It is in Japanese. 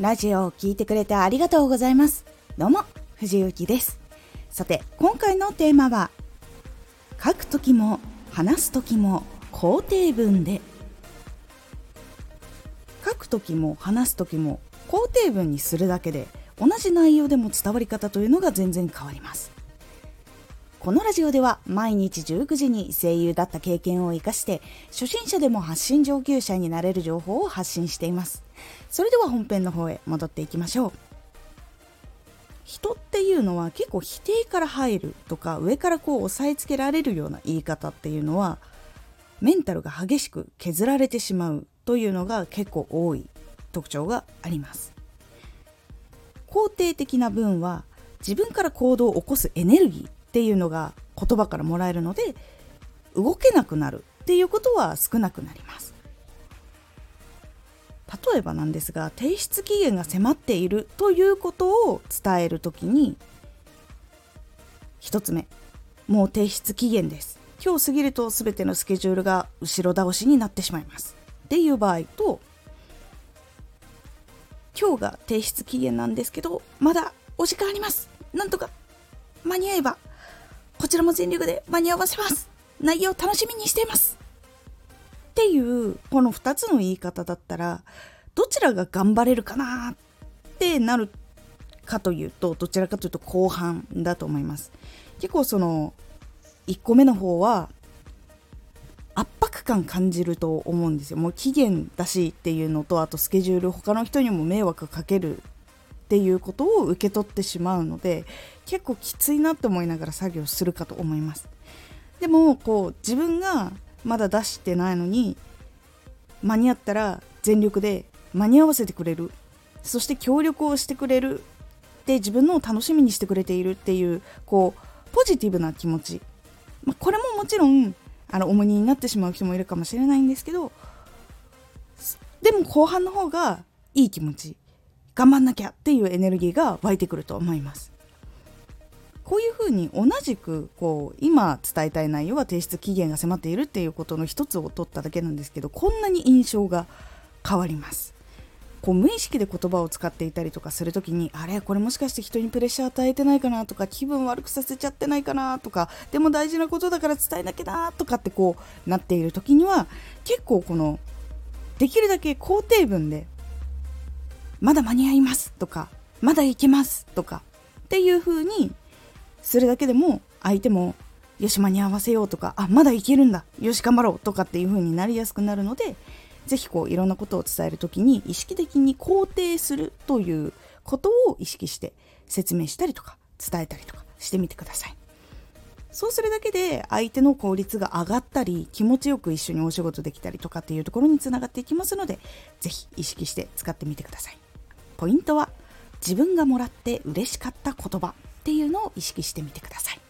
ラジオを聴いてくれてありがとうございます。どうも、藤幸です。さて、今回のテーマは、書くときも話すときも肯定文で。書くときも話すときも肯定文にするだけで同じ内容でも伝わり方というのが全然変わります。このラジオでは毎日19時に声優だった経験を生かして初心者でも発信上級者になれる情報を発信しています。それでは本編の方へ戻っていきましょう。人っていうのは結構否定から入るとか上からこう押さえつけられるような言い方っていうのはメンタルが激しく削られてしまうというのが結構多い特徴があります。肯定的な文は自分から行動を起こすエネルギーっていうのが言葉からもらえるので動けなくなるっていうことは少なくなります。例えばなんですが提出期限が迫っているということを伝える時に1つ目もう提出期限です。今日過ぎると全てのスケジュールが後ろ倒しになってしまいます。っていう場合と今日が提出期限なんですけどまだお時間あります。なんとか間に合えばこちらも全力で間に合わせます。内容楽しみにしています。っていうこの2つの言い方だったらどちらが頑張れるかなってなるかというとどちらかというと後半だと思います。結構その1個目の方は圧迫感感じると思うんですよ。もう期限だしっていうのとあとスケジュール他の人にも迷惑かけるっていうことを受け取ってしまうので結構きついなって思いながら作業するかと思います。でもこう自分がまだ出してないのに間に合ったら全力で間に合わせてくれる。そして協力をしてくれる。で自分のを楽しみにしてくれているっていうこうポジティブな気持ち、まあ、これももちろんあの重荷になってしまう人もいるかもしれないんですけどでも後半の方がいい気持ち。頑張んなきゃっていうエネルギーが湧いてくると思います。こういうふうに同じくこう今伝えたい内容は提出期限が迫っているっていうことの一つを取っただけなんですけどこんなに印象が変わります。こう無意識で言葉を使っていたりとかする時にあれこれもしかして人にプレッシャー与えてないかなとか気分悪くさせちゃってないかなとかでも大事なことだから伝えなきゃなとかってこうなっている時には結構このできるだけ肯定文でまだ間に合いますとか、まだいけますとかっていう風にするだけでも相手もよし間に合わせようとか、あ、まだいけるんだ、よし頑張ろうとかっていう風になりやすくなるので、ぜひこういろんなことを伝える時に意識的に肯定するということを意識して説明したりとか伝えたりとかしてみてください。そうするだけで相手の効率が上がったり気持ちよく一緒にお仕事できたりとかっていうところにつながっていきますので是非意識して使ってみてください。ポイントは自分がもらって嬉しかった言葉っていうのを意識してみてください。